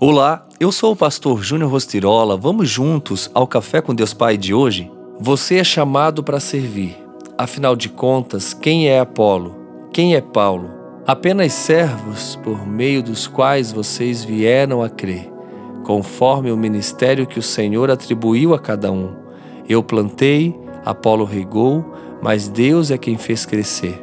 Olá, eu sou o pastor Júnior Rostirola. Vamos juntos ao Café com Deus Pai de hoje? Você é chamado para servir. Afinal de contas, quem é Apolo? Quem é Paulo? Apenas servos por meio dos quais vocês vieram a crer, conforme o ministério que o Senhor atribuiu a cada um. Eu plantei, Apolo regou, mas Deus é quem fez crescer.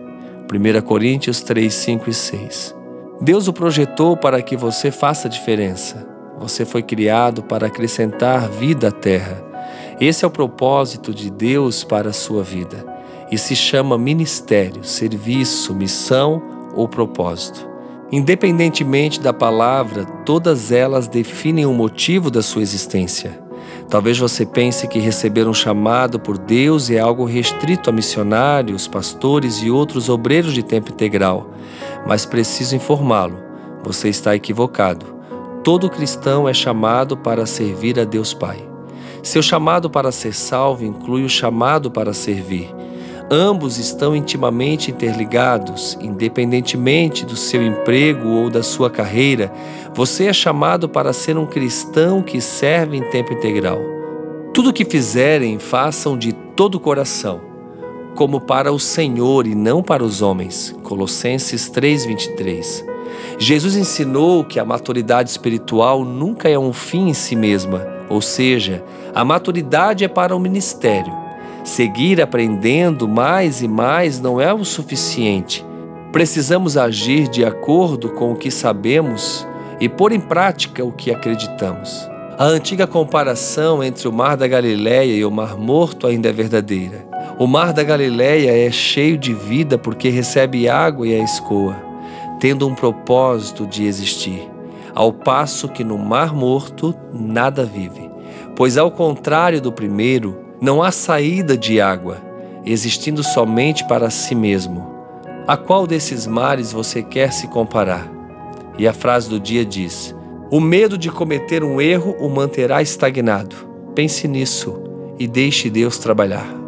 1 Coríntios 3, 5 e 6. Deus o projetou para que você faça diferença. Você foi criado para acrescentar vida à terra. Esse é o propósito de Deus para a sua vida. E se chama ministério, serviço, missão ou propósito. Independentemente da palavra, todas elas definem o motivo da sua existência. Talvez você pense que receber um chamado por Deus é algo restrito a missionários, pastores e outros obreiros de tempo integral, mas preciso informá-lo: você está equivocado. Todo cristão é chamado para servir a Deus Pai. Seu chamado para ser salvo inclui o chamado para servir. Ambos estão intimamente interligados, independentemente do seu emprego ou da sua carreira. Você é chamado para ser um cristão que serve em tempo integral. Tudo o que fizerem, façam de todo o coração, como para o Senhor e não para os homens. Colossenses 3:23. Jesus ensinou que a maturidade espiritual nunca é um fim em si mesma, ou seja, a maturidade é para o ministério Seguir aprendendo mais e mais não é o suficiente. Precisamos agir de acordo com o que sabemos e pôr em prática o que acreditamos. A antiga comparação entre o Mar da Galileia e o Mar Morto ainda é verdadeira. O Mar da Galileia é cheio de vida porque recebe água e a escoa, tendo um propósito de existir, ao passo que no Mar Morto nada vive. Pois ao contrário do primeiro, não há saída de água, existindo somente para si mesmo. A qual desses mares você quer se comparar? E a frase do dia diz: O medo de cometer um erro o manterá estagnado. Pense nisso e deixe Deus trabalhar.